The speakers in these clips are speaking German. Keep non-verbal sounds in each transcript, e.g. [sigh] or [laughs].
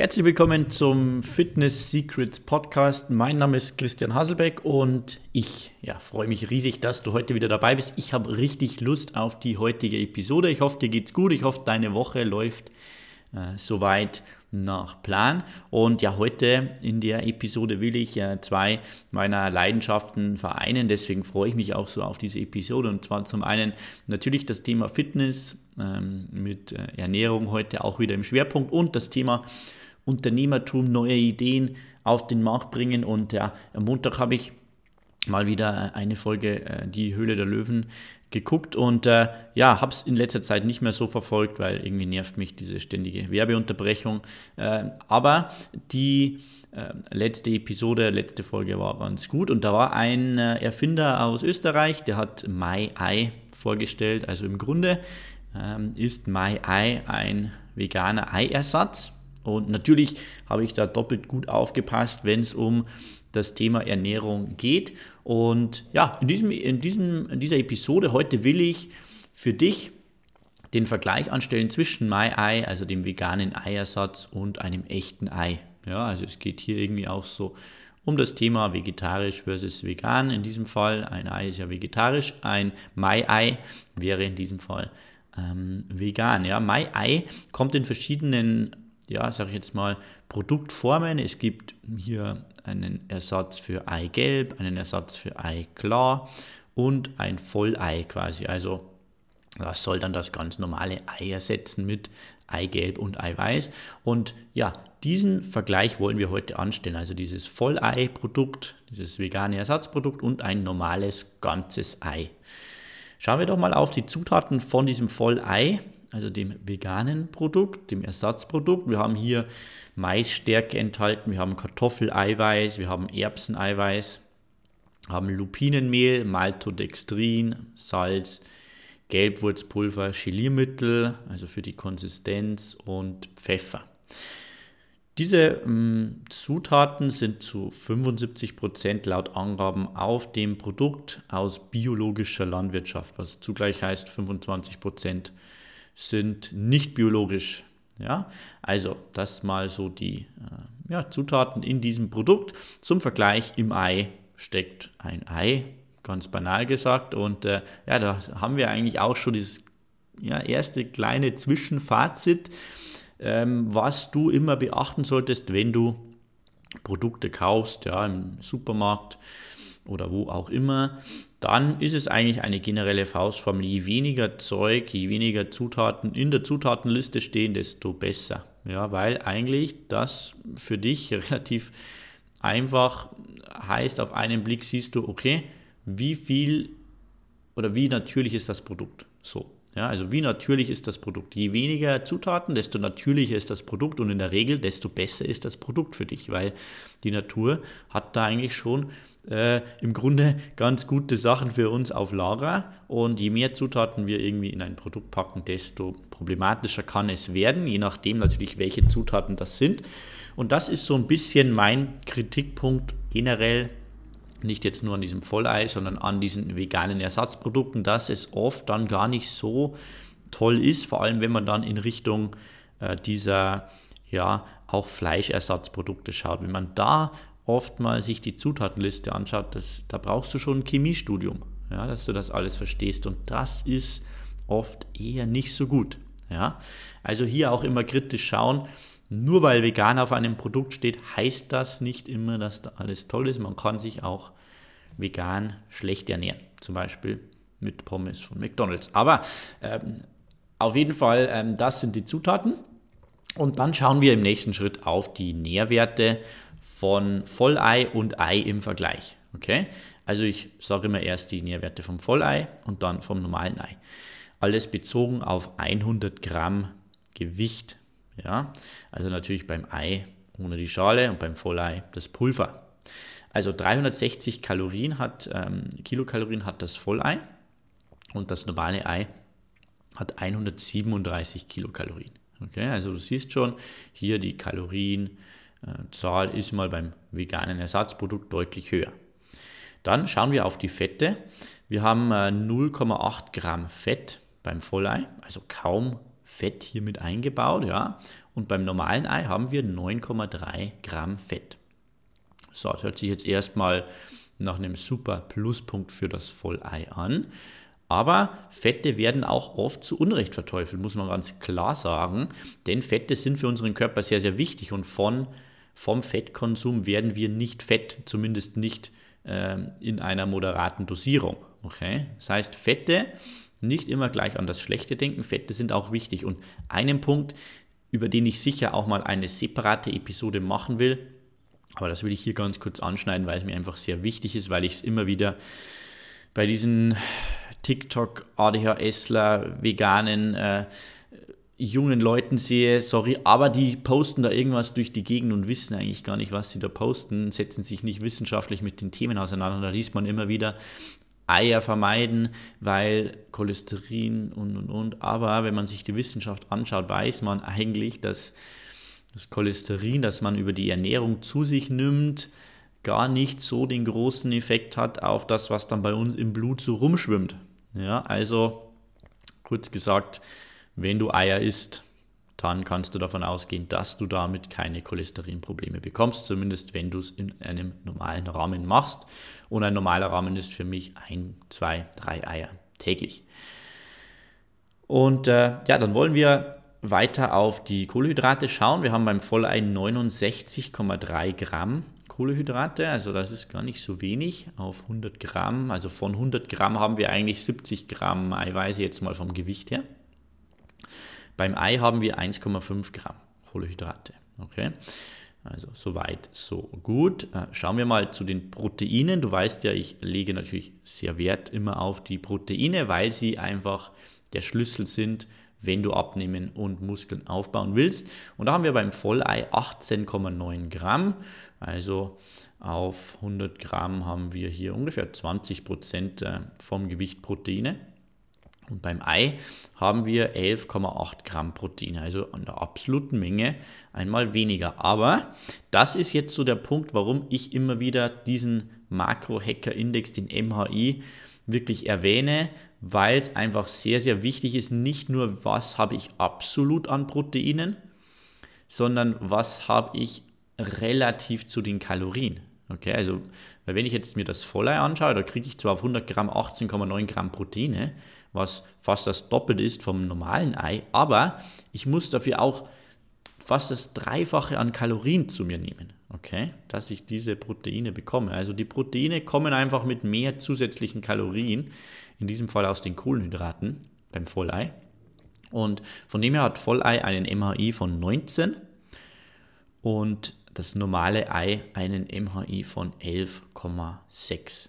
Herzlich willkommen zum Fitness Secrets Podcast. Mein Name ist Christian Haselbeck und ich ja, freue mich riesig, dass du heute wieder dabei bist. Ich habe richtig Lust auf die heutige Episode. Ich hoffe, dir geht's gut. Ich hoffe, deine Woche läuft äh, soweit nach Plan. Und ja, heute in der Episode will ich äh, zwei meiner Leidenschaften vereinen. Deswegen freue ich mich auch so auf diese Episode. Und zwar zum einen natürlich das Thema Fitness ähm, mit äh, Ernährung heute auch wieder im Schwerpunkt und das Thema Unternehmertum, neue Ideen auf den Markt bringen. Und ja, am Montag habe ich mal wieder eine Folge äh, Die Höhle der Löwen geguckt und äh, ja, habe es in letzter Zeit nicht mehr so verfolgt, weil irgendwie nervt mich diese ständige Werbeunterbrechung. Äh, aber die äh, letzte Episode, letzte Folge war ganz gut und da war ein äh, Erfinder aus Österreich, der hat MyEye vorgestellt. Also im Grunde ähm, ist MyEye ein veganer Eiersatz und natürlich habe ich da doppelt gut aufgepasst, wenn es um das Thema Ernährung geht. Und ja, in, diesem, in, diesem, in dieser Episode heute will ich für dich den Vergleich anstellen zwischen MyEye, also dem veganen Eiersatz, und einem echten Ei. Ja, also es geht hier irgendwie auch so um das Thema vegetarisch versus vegan. In diesem Fall, ein Ei ist ja vegetarisch, ein MyEye wäre in diesem Fall ähm, vegan. Ja, MyEye kommt in verschiedenen ja, sage ich jetzt mal, Produktformen. Es gibt hier einen Ersatz für Eigelb, einen Ersatz für Eiklar und ein Vollei quasi. Also das soll dann das ganz normale Ei ersetzen mit Eigelb und Eiweiß. Und ja, diesen Vergleich wollen wir heute anstellen. Also dieses Vollei-Produkt, dieses vegane Ersatzprodukt und ein normales ganzes Ei. Schauen wir doch mal auf die Zutaten von diesem Vollei also dem veganen Produkt, dem Ersatzprodukt. Wir haben hier Maisstärke enthalten, wir haben Kartoffeleiweiß, wir haben Erbseneiweiß, haben Lupinenmehl, Maltodextrin, Salz, Gelbwurzpulver, Geliermittel, also für die Konsistenz und Pfeffer. Diese ähm, Zutaten sind zu 75% laut Angaben auf dem Produkt aus biologischer Landwirtschaft, was zugleich heißt 25% sind nicht biologisch. Ja, also das mal so die äh, ja, Zutaten in diesem Produkt. Zum Vergleich im Ei steckt ein Ei, ganz banal gesagt. Und äh, ja, da haben wir eigentlich auch schon dieses ja, erste kleine Zwischenfazit, ähm, was du immer beachten solltest, wenn du Produkte kaufst, ja, im Supermarkt oder wo auch immer, dann ist es eigentlich eine generelle Faustformel. Je weniger Zeug, je weniger Zutaten in der Zutatenliste stehen, desto besser. Ja, weil eigentlich das für dich [laughs] relativ einfach heißt, auf einen Blick siehst du, okay, wie viel oder wie natürlich ist das Produkt. So. Ja, also wie natürlich ist das Produkt. Je weniger Zutaten, desto natürlicher ist das Produkt und in der Regel, desto besser ist das Produkt für dich, weil die Natur hat da eigentlich schon äh, im Grunde ganz gute Sachen für uns auf Lager. Und je mehr Zutaten wir irgendwie in ein Produkt packen, desto problematischer kann es werden, je nachdem natürlich, welche Zutaten das sind. Und das ist so ein bisschen mein Kritikpunkt generell, nicht jetzt nur an diesem Vollei, sondern an diesen veganen Ersatzprodukten, dass es oft dann gar nicht so toll ist, vor allem wenn man dann in Richtung äh, dieser ja auch Fleischersatzprodukte schaut. Wenn man da oft mal sich die Zutatenliste anschaut, das, da brauchst du schon ein Chemiestudium, ja, dass du das alles verstehst. Und das ist oft eher nicht so gut. Ja. Also hier auch immer kritisch schauen. Nur weil vegan auf einem Produkt steht, heißt das nicht immer, dass da alles toll ist. Man kann sich auch vegan schlecht ernähren. Zum Beispiel mit Pommes von McDonald's. Aber ähm, auf jeden Fall, ähm, das sind die Zutaten. Und dann schauen wir im nächsten Schritt auf die Nährwerte von Vollei und Ei im Vergleich. Okay? Also ich sage immer erst die Nährwerte vom Vollei und dann vom normalen Ei. Alles bezogen auf 100 Gramm Gewicht. Ja? Also natürlich beim Ei ohne die Schale und beim Vollei das Pulver. Also 360 Kalorien hat, ähm, Kilokalorien hat das Vollei und das normale Ei hat 137 Kilokalorien. Okay, also du siehst schon hier die Kalorien, Zahl ist mal beim veganen Ersatzprodukt deutlich höher. Dann schauen wir auf die Fette. Wir haben 0,8 äh, Gramm Fett beim Vollei, also kaum Fett hier mit eingebaut, ja. Und beim normalen Ei haben wir 9,3 Gramm Fett. So, das hört sich jetzt erstmal nach einem super Pluspunkt für das Vollei an. Aber Fette werden auch oft zu Unrecht verteufelt, muss man ganz klar sagen. Denn Fette sind für unseren Körper sehr, sehr wichtig und von, vom Fettkonsum werden wir nicht fett, zumindest nicht äh, in einer moderaten Dosierung. Okay? Das heißt, Fette nicht immer gleich an das Schlechte denken. Fette sind auch wichtig. Und einen Punkt, über den ich sicher auch mal eine separate Episode machen will, aber das will ich hier ganz kurz anschneiden, weil es mir einfach sehr wichtig ist, weil ich es immer wieder bei diesen TikTok, ADHSler, veganen, äh, jungen Leuten sehe, sorry, aber die posten da irgendwas durch die Gegend und wissen eigentlich gar nicht, was sie da posten, setzen sich nicht wissenschaftlich mit den Themen auseinander. Da liest man immer wieder, Eier vermeiden, weil Cholesterin und und und. Aber wenn man sich die Wissenschaft anschaut, weiß man eigentlich, dass das Cholesterin, das man über die Ernährung zu sich nimmt, gar nicht so den großen Effekt hat auf das, was dann bei uns im Blut so rumschwimmt. Ja, also kurz gesagt, wenn du Eier isst, dann kannst du davon ausgehen, dass du damit keine Cholesterinprobleme bekommst, zumindest wenn du es in einem normalen Rahmen machst. Und ein normaler Rahmen ist für mich ein, zwei, drei Eier täglich. Und äh, ja, dann wollen wir weiter auf die Kohlenhydrate schauen. Wir haben beim Vollei 69,3 Gramm Kohlenhydrate, also das ist gar nicht so wenig auf 100 Gramm. Also von 100 Gramm haben wir eigentlich 70 Gramm Eiweiße jetzt mal vom Gewicht her. Beim Ei haben wir 1,5 Gramm Kohlenhydrate. Okay, also soweit, so gut. Äh, schauen wir mal zu den Proteinen. Du weißt ja, ich lege natürlich sehr Wert immer auf die Proteine, weil sie einfach der Schlüssel sind wenn du abnehmen und Muskeln aufbauen willst. Und da haben wir beim Vollei 18,9 Gramm. Also auf 100 Gramm haben wir hier ungefähr 20 Prozent äh, vom Gewicht Proteine. Und beim Ei haben wir 11,8 Gramm Proteine, also an der absoluten Menge einmal weniger. Aber das ist jetzt so der Punkt, warum ich immer wieder diesen Makro-Hacker-Index, den MHI, wirklich erwähne, weil es einfach sehr, sehr wichtig ist, nicht nur, was habe ich absolut an Proteinen, sondern was habe ich relativ zu den Kalorien. Okay, also, wenn ich jetzt mir das Vollei anschaue, da kriege ich zwar auf 100 Gramm 18,9 Gramm Proteine, was fast das Doppelte ist vom normalen Ei, aber ich muss dafür auch fast das Dreifache an Kalorien zu mir nehmen, okay, dass ich diese Proteine bekomme. Also die Proteine kommen einfach mit mehr zusätzlichen Kalorien, in diesem Fall aus den Kohlenhydraten beim Vollei. Und von dem her hat Vollei einen MHI von 19 und das normale Ei einen MHI von 11,6.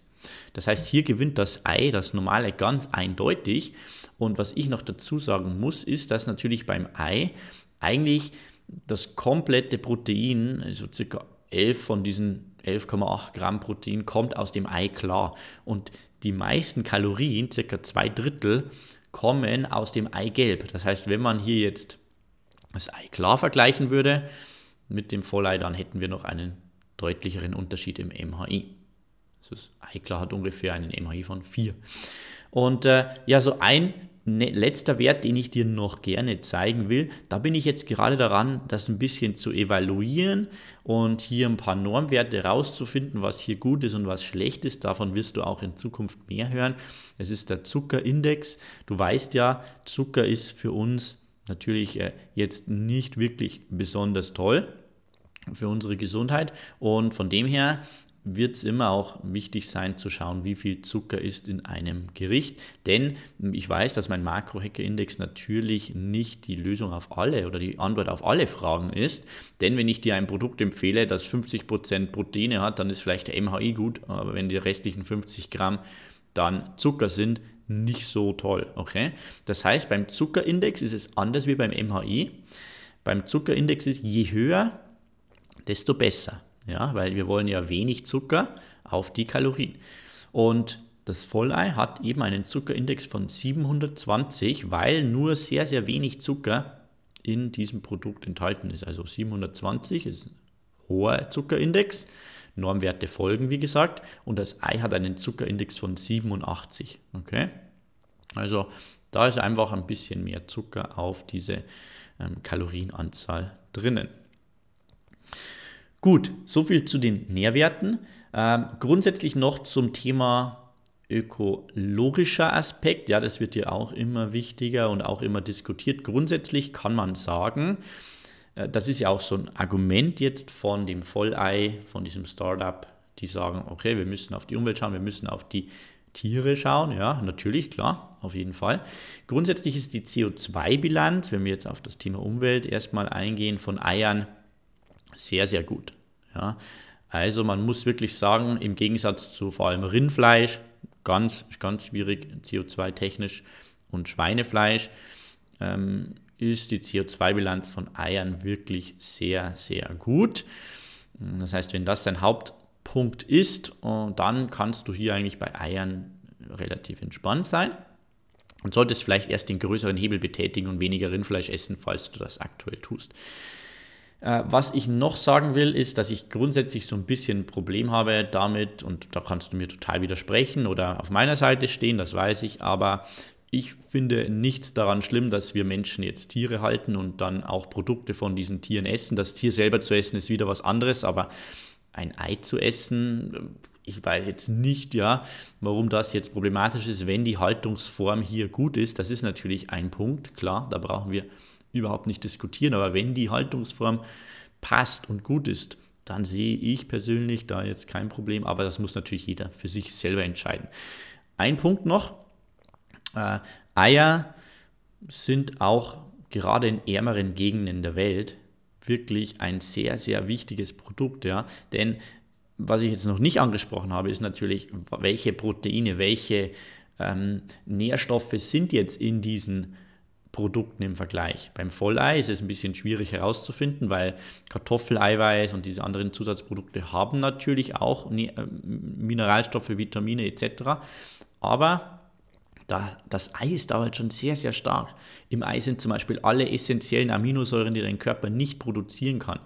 Das heißt, hier gewinnt das Ei, das normale, ganz eindeutig. Und was ich noch dazu sagen muss, ist, dass natürlich beim Ei eigentlich das komplette Protein, also circa 11 von diesen 11,8 Gramm Protein, kommt aus dem Ei klar. Und die meisten Kalorien, circa zwei Drittel, kommen aus dem Eigelb. Das heißt, wenn man hier jetzt das Ei klar vergleichen würde mit dem Vollei, dann hätten wir noch einen deutlicheren Unterschied im MHI. Das Eiklar hat ungefähr einen MHI von 4. Und äh, ja, so ein ne, letzter Wert, den ich dir noch gerne zeigen will, da bin ich jetzt gerade daran, das ein bisschen zu evaluieren und hier ein paar Normwerte rauszufinden, was hier gut ist und was schlecht ist. Davon wirst du auch in Zukunft mehr hören. Es ist der Zuckerindex. Du weißt ja, Zucker ist für uns natürlich äh, jetzt nicht wirklich besonders toll für unsere Gesundheit und von dem her wird es immer auch wichtig sein zu schauen, wie viel Zucker ist in einem Gericht. Denn ich weiß, dass mein Makro-Hacker-Index natürlich nicht die Lösung auf alle oder die Antwort auf alle Fragen ist. Denn wenn ich dir ein Produkt empfehle, das 50% Proteine hat, dann ist vielleicht der MHI gut, aber wenn die restlichen 50 Gramm dann Zucker sind, nicht so toll. Okay? Das heißt, beim Zuckerindex ist es anders wie beim MHI. Beim Zuckerindex ist je höher, desto besser. Ja, weil wir wollen ja wenig Zucker auf die Kalorien. Und das Vollei hat eben einen Zuckerindex von 720, weil nur sehr, sehr wenig Zucker in diesem Produkt enthalten ist. Also 720 ist ein hoher Zuckerindex. Normwerte folgen, wie gesagt. Und das Ei hat einen Zuckerindex von 87. Okay? Also Da ist einfach ein bisschen mehr Zucker auf diese ähm, Kalorienanzahl drinnen. Gut, soviel zu den Nährwerten. Ähm, grundsätzlich noch zum Thema ökologischer Aspekt. Ja, das wird ja auch immer wichtiger und auch immer diskutiert. Grundsätzlich kann man sagen, äh, das ist ja auch so ein Argument jetzt von dem Vollei, von diesem Startup, die sagen, okay, wir müssen auf die Umwelt schauen, wir müssen auf die Tiere schauen. Ja, natürlich, klar, auf jeden Fall. Grundsätzlich ist die CO2-Bilanz, wenn wir jetzt auf das Thema Umwelt erstmal eingehen, von Eiern sehr, sehr gut. Ja, also man muss wirklich sagen, im Gegensatz zu vor allem Rindfleisch, ganz, ganz schwierig CO2-technisch und Schweinefleisch, ähm, ist die CO2-Bilanz von Eiern wirklich sehr, sehr gut. Das heißt, wenn das dein Hauptpunkt ist, dann kannst du hier eigentlich bei Eiern relativ entspannt sein und solltest vielleicht erst den größeren Hebel betätigen und weniger Rindfleisch essen, falls du das aktuell tust. Äh, was ich noch sagen will, ist, dass ich grundsätzlich so ein bisschen ein Problem habe damit, und da kannst du mir total widersprechen oder auf meiner Seite stehen, das weiß ich, aber ich finde nichts daran schlimm, dass wir Menschen jetzt Tiere halten und dann auch Produkte von diesen Tieren essen. Das Tier selber zu essen ist wieder was anderes, aber ein Ei zu essen, ich weiß jetzt nicht, ja, warum das jetzt problematisch ist, wenn die Haltungsform hier gut ist. Das ist natürlich ein Punkt, klar, da brauchen wir überhaupt nicht diskutieren. Aber wenn die Haltungsform passt und gut ist, dann sehe ich persönlich da jetzt kein Problem. Aber das muss natürlich jeder für sich selber entscheiden. Ein Punkt noch. Äh, Eier sind auch gerade in ärmeren Gegenden der Welt wirklich ein sehr, sehr wichtiges Produkt. Ja? Denn was ich jetzt noch nicht angesprochen habe, ist natürlich, welche Proteine, welche ähm, Nährstoffe sind jetzt in diesen Produkten im Vergleich. Beim Vollei ist es ein bisschen schwierig herauszufinden, weil Kartoffeleiweiß und diese anderen Zusatzprodukte haben natürlich auch äh, Mineralstoffe, Vitamine etc. Aber das Ei ist da halt schon sehr, sehr stark. Im Ei sind zum Beispiel alle essentiellen Aminosäuren, die dein Körper nicht produzieren kann,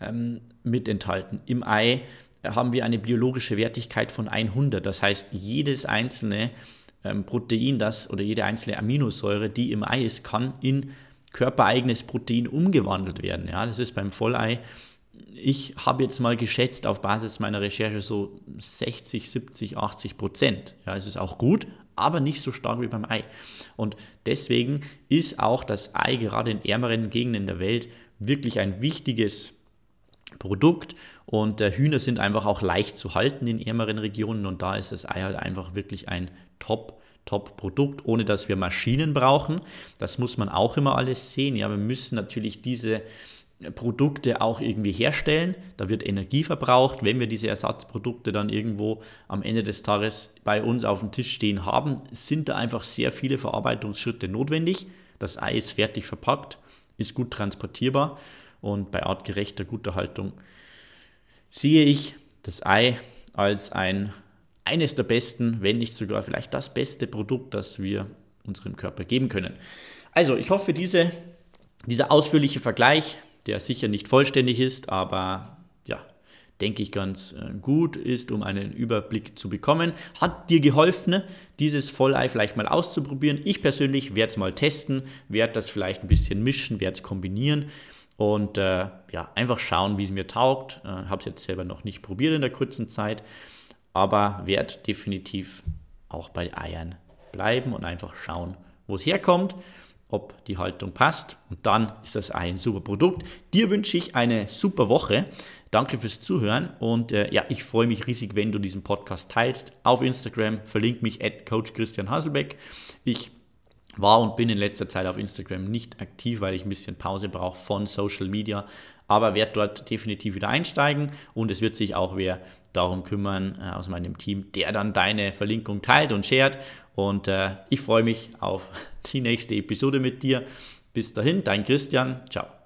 ähm, mit enthalten. Im Ei haben wir eine biologische Wertigkeit von 100. Das heißt, jedes einzelne ähm, Protein, das oder jede einzelne Aminosäure, die im Ei ist, kann in körpereigenes Protein umgewandelt werden. Ja, das ist beim Vollei. Ich habe jetzt mal geschätzt auf Basis meiner Recherche so 60, 70, 80 Prozent. Ja, es ist auch gut, aber nicht so stark wie beim Ei. Und deswegen ist auch das Ei gerade in ärmeren Gegenden der Welt wirklich ein wichtiges Produkt und äh, Hühner sind einfach auch leicht zu halten in ärmeren Regionen und da ist das Ei halt einfach wirklich ein Top, Top-Produkt, ohne dass wir Maschinen brauchen. Das muss man auch immer alles sehen. Ja, wir müssen natürlich diese Produkte auch irgendwie herstellen. Da wird Energie verbraucht. Wenn wir diese Ersatzprodukte dann irgendwo am Ende des Tages bei uns auf dem Tisch stehen haben, sind da einfach sehr viele Verarbeitungsschritte notwendig. Das Ei ist fertig verpackt, ist gut transportierbar und bei artgerechter guter Haltung sehe ich das Ei als ein eines der besten, wenn nicht sogar vielleicht das beste Produkt, das wir unserem Körper geben können. Also, ich hoffe, diese, dieser ausführliche Vergleich, der sicher nicht vollständig ist, aber ja, denke ich ganz äh, gut ist, um einen Überblick zu bekommen. Hat dir geholfen, dieses Vollei vielleicht mal auszuprobieren? Ich persönlich werde es mal testen, werde das vielleicht ein bisschen mischen, werde es kombinieren und äh, ja, einfach schauen, wie es mir taugt. Äh, Habe es jetzt selber noch nicht probiert in der kurzen Zeit aber werde definitiv auch bei Eiern bleiben und einfach schauen, wo es herkommt, ob die Haltung passt und dann ist das Ei ein super Produkt. Dir wünsche ich eine super Woche. Danke fürs Zuhören und äh, ja, ich freue mich riesig, wenn du diesen Podcast teilst auf Instagram. Verlink mich at Coach Christian Haselbeck. Ich war und bin in letzter Zeit auf Instagram nicht aktiv, weil ich ein bisschen Pause brauche von Social Media, aber werde dort definitiv wieder einsteigen und es wird sich auch wer darum kümmern äh, aus meinem Team, der dann deine Verlinkung teilt und shared. Und äh, ich freue mich auf [laughs] die nächste Episode mit dir. Bis dahin, dein Christian. Ciao.